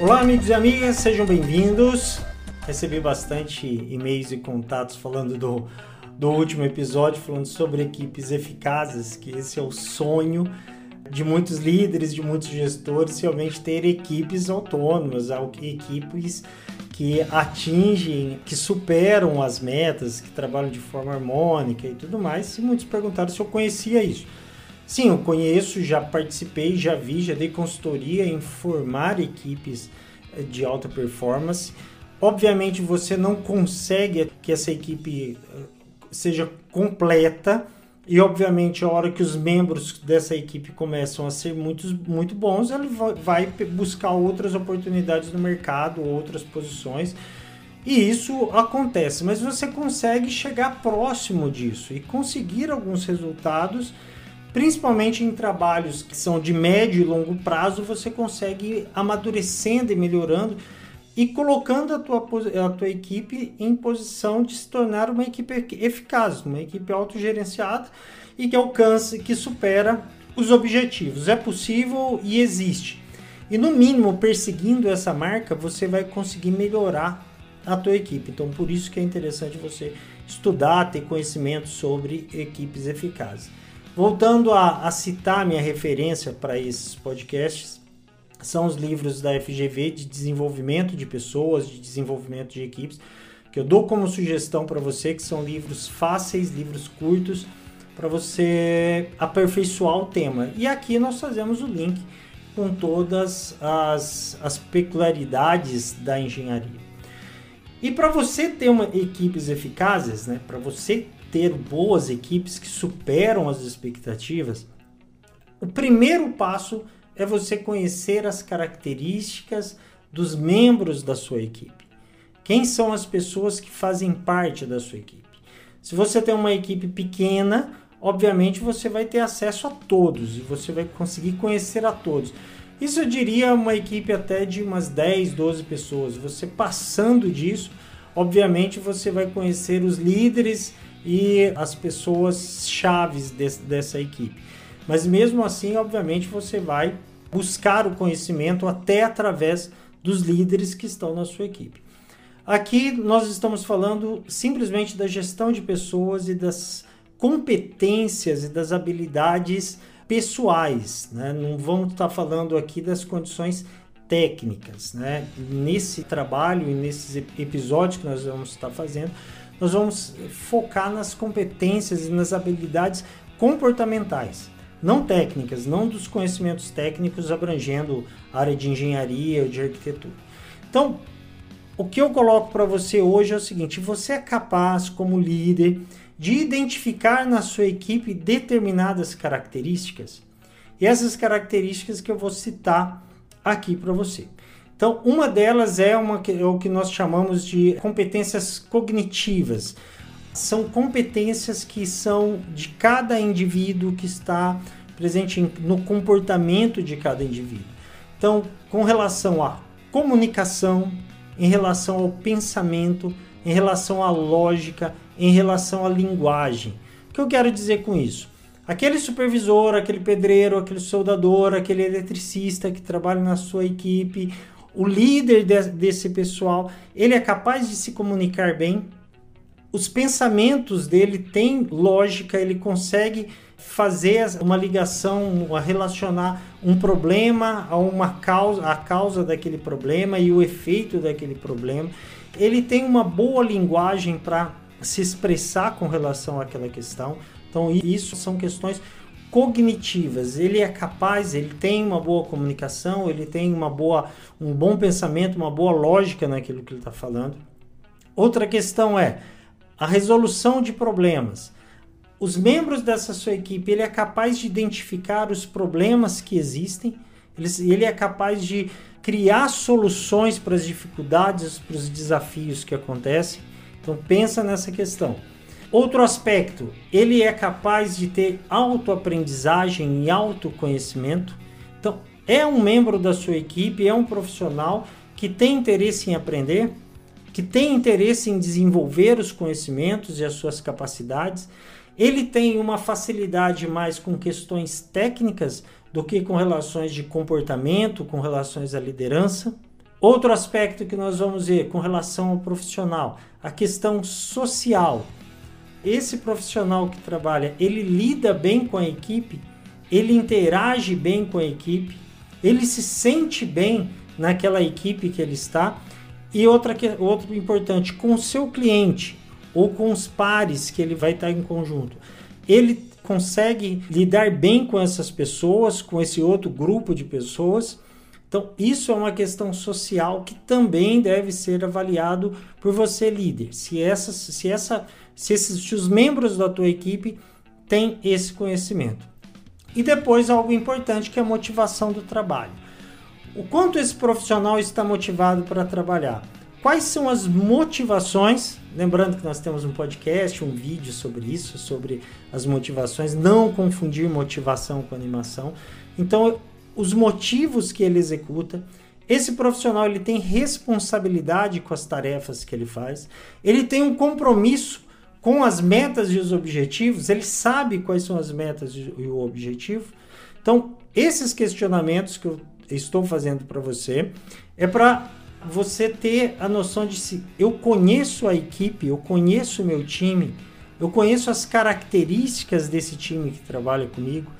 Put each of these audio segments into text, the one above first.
Olá, amigos e amigas, sejam bem-vindos. Recebi bastante e-mails e contatos falando do, do último episódio, falando sobre equipes eficazes, que esse é o sonho de muitos líderes, de muitos gestores, realmente ter equipes autônomas, equipes que atingem, que superam as metas, que trabalham de forma harmônica e tudo mais. E muitos perguntaram se eu conhecia isso. Sim, eu conheço, já participei, já vi, já dei consultoria em formar equipes eh, de alta performance. Obviamente você não consegue que essa equipe eh, seja completa e obviamente a hora que os membros dessa equipe começam a ser muito, muito bons, ele vai buscar outras oportunidades no mercado, outras posições. E isso acontece, mas você consegue chegar próximo disso e conseguir alguns resultados principalmente em trabalhos que são de médio e longo prazo, você consegue amadurecendo e melhorando e colocando a tua, a tua equipe em posição de se tornar uma equipe eficaz, uma equipe autogerenciada e que alcance, que supera os objetivos. É possível e existe. E no mínimo, perseguindo essa marca, você vai conseguir melhorar a tua equipe. Então, por isso que é interessante você estudar, ter conhecimento sobre equipes eficazes. Voltando a, a citar minha referência para esses podcasts, são os livros da FGV de desenvolvimento de pessoas, de desenvolvimento de equipes, que eu dou como sugestão para você, que são livros fáceis, livros curtos, para você aperfeiçoar o tema. E aqui nós fazemos o link com todas as, as peculiaridades da engenharia. E para você ter uma equipes eficazes, né, para você ter boas equipes que superam as expectativas, o primeiro passo é você conhecer as características dos membros da sua equipe. Quem são as pessoas que fazem parte da sua equipe? Se você tem uma equipe pequena, obviamente você vai ter acesso a todos e você vai conseguir conhecer a todos. Isso eu diria uma equipe até de umas 10, 12 pessoas. Você passando disso, obviamente você vai conhecer os líderes e as pessoas chaves desse, dessa equipe. Mas mesmo assim, obviamente, você vai buscar o conhecimento até através dos líderes que estão na sua equipe. Aqui nós estamos falando simplesmente da gestão de pessoas e das competências e das habilidades pessoais, né? Não vamos estar falando aqui das condições técnicas, né? Nesse trabalho e nesses episódios que nós vamos estar fazendo, nós vamos focar nas competências e nas habilidades comportamentais, não técnicas, não dos conhecimentos técnicos abrangendo a área de engenharia ou de arquitetura. Então, o que eu coloco para você hoje é o seguinte: você é capaz, como líder, de identificar na sua equipe determinadas características, e essas características que eu vou citar aqui para você. Então, uma delas é, uma, é o que nós chamamos de competências cognitivas. São competências que são de cada indivíduo que está presente no comportamento de cada indivíduo. Então, com relação à comunicação, em relação ao pensamento, em relação à lógica, em relação à linguagem. O que eu quero dizer com isso? Aquele supervisor, aquele pedreiro, aquele soldador, aquele eletricista que trabalha na sua equipe, o líder de, desse pessoal, ele é capaz de se comunicar bem, os pensamentos dele têm lógica, ele consegue fazer uma ligação, relacionar um problema a uma causa, a causa daquele problema e o efeito daquele problema. Ele tem uma boa linguagem para se expressar com relação àquela questão. Então, isso são questões cognitivas. Ele é capaz, ele tem uma boa comunicação, ele tem uma boa, um bom pensamento, uma boa lógica naquilo que ele está falando. Outra questão é a resolução de problemas. Os membros dessa sua equipe, ele é capaz de identificar os problemas que existem, ele, é capaz de criar soluções para as dificuldades, para os desafios que acontecem. Então pensa nessa questão. Outro aspecto, ele é capaz de ter autoaprendizagem e autoconhecimento. Então, é um membro da sua equipe, é um profissional que tem interesse em aprender, que tem interesse em desenvolver os conhecimentos e as suas capacidades. Ele tem uma facilidade mais com questões técnicas do que com relações de comportamento, com relações à liderança. Outro aspecto que nós vamos ver com relação ao profissional, a questão social. Esse profissional que trabalha, ele lida bem com a equipe, ele interage bem com a equipe, ele se sente bem naquela equipe que ele está. E outra que outro importante, com o seu cliente ou com os pares que ele vai estar em conjunto. Ele consegue lidar bem com essas pessoas, com esse outro grupo de pessoas. Então, isso é uma questão social que também deve ser avaliado por você, líder. Se, essa, se, essa, se, esses, se os membros da tua equipe têm esse conhecimento. E depois, algo importante que é a motivação do trabalho. O quanto esse profissional está motivado para trabalhar? Quais são as motivações? Lembrando que nós temos um podcast, um vídeo sobre isso, sobre as motivações, não confundir motivação com animação. Então, os motivos que ele executa, esse profissional ele tem responsabilidade com as tarefas que ele faz, ele tem um compromisso com as metas e os objetivos, ele sabe quais são as metas e o objetivo. Então, esses questionamentos que eu estou fazendo para você é para você ter a noção de se eu conheço a equipe, eu conheço o meu time, eu conheço as características desse time que trabalha comigo.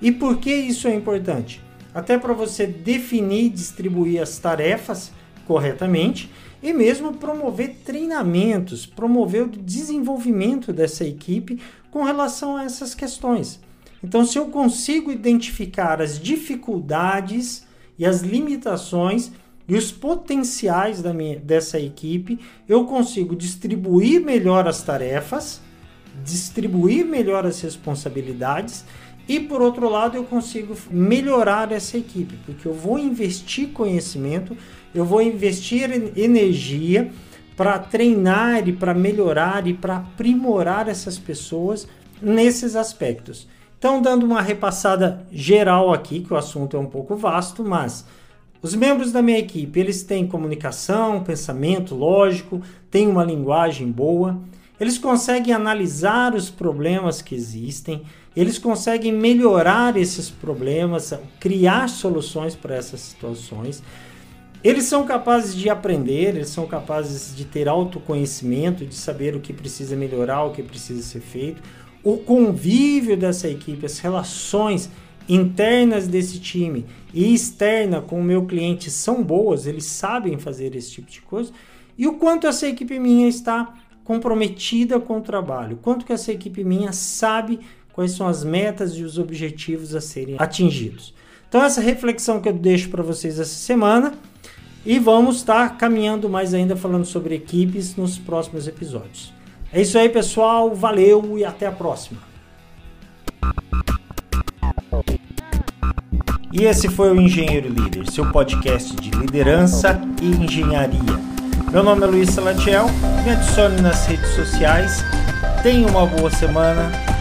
E por que isso é importante? Até para você definir e distribuir as tarefas corretamente e mesmo promover treinamentos, promover o desenvolvimento dessa equipe com relação a essas questões. Então, se eu consigo identificar as dificuldades e as limitações e os potenciais da minha, dessa equipe, eu consigo distribuir melhor as tarefas, distribuir melhor as responsabilidades e por outro lado eu consigo melhorar essa equipe, porque eu vou investir conhecimento, eu vou investir energia para treinar e para melhorar e para aprimorar essas pessoas nesses aspectos. Então, dando uma repassada geral aqui, que o assunto é um pouco vasto, mas os membros da minha equipe, eles têm comunicação, pensamento lógico, têm uma linguagem boa, eles conseguem analisar os problemas que existem, eles conseguem melhorar esses problemas, criar soluções para essas situações. Eles são capazes de aprender, eles são capazes de ter autoconhecimento, de saber o que precisa melhorar, o que precisa ser feito. O convívio dessa equipe, as relações internas desse time e externa com o meu cliente são boas, eles sabem fazer esse tipo de coisa, e o quanto essa equipe minha está comprometida com o trabalho, quanto que essa equipe minha sabe quais são as metas e os objetivos a serem atingidos. Então essa reflexão que eu deixo para vocês essa semana e vamos estar caminhando mais ainda falando sobre equipes nos próximos episódios. É isso aí, pessoal. Valeu e até a próxima. E esse foi o Engenheiro Líder, seu podcast de liderança e engenharia. Meu nome é Luiz Salatiel, me adicione nas redes sociais. Tenha uma boa semana,